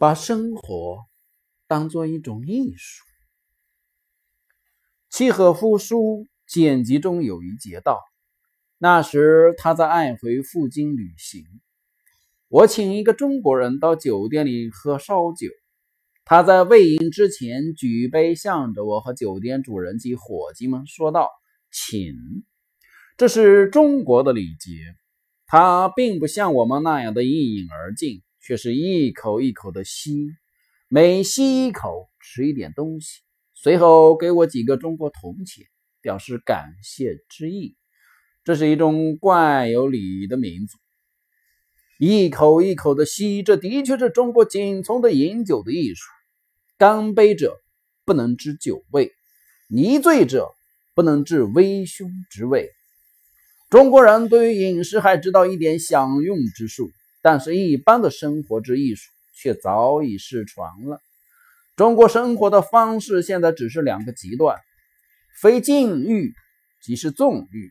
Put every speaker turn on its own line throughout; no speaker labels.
把生活当做一种艺术。契诃夫书简集中有一节道：那时他在爱回赴京旅行，我请一个中国人到酒店里喝烧酒。他在未饮之前举杯向着我和酒店主人及伙计们说道：“请，这是中国的礼节。”他并不像我们那样的一饮而尽。却是一口一口的吸，每吸一口吃一点东西，随后给我几个中国铜钱，表示感谢之意。这是一种怪有礼的民族，一口一口的吸，这的确是中国仅从的饮酒的艺术。干杯者不能知酒味，泥醉者不能治微醺之味。中国人对于饮食还知道一点享用之术。但是，一般的生活之艺术却早已失传了。中国生活的方式现在只是两个极端：非禁欲即是纵欲，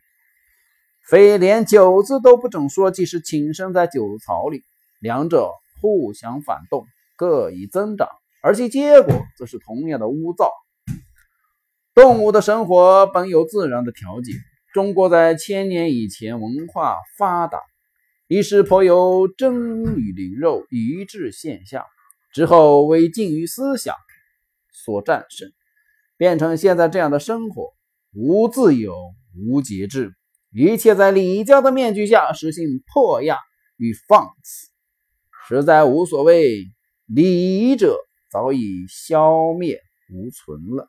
非连酒字都不准说即是寝身在酒槽里。两者互相反动，各以增长，而其结果则是同样的污糟。动物的生活本有自然的调节。中国在千年以前文化发达。一时颇有争与灵肉一致现象，之后为禁欲思想所战胜，变成现在这样的生活：无自由，无节制，一切在礼教的面具下实行破亚与放肆，实在无所谓。礼仪者早已消灭无存了。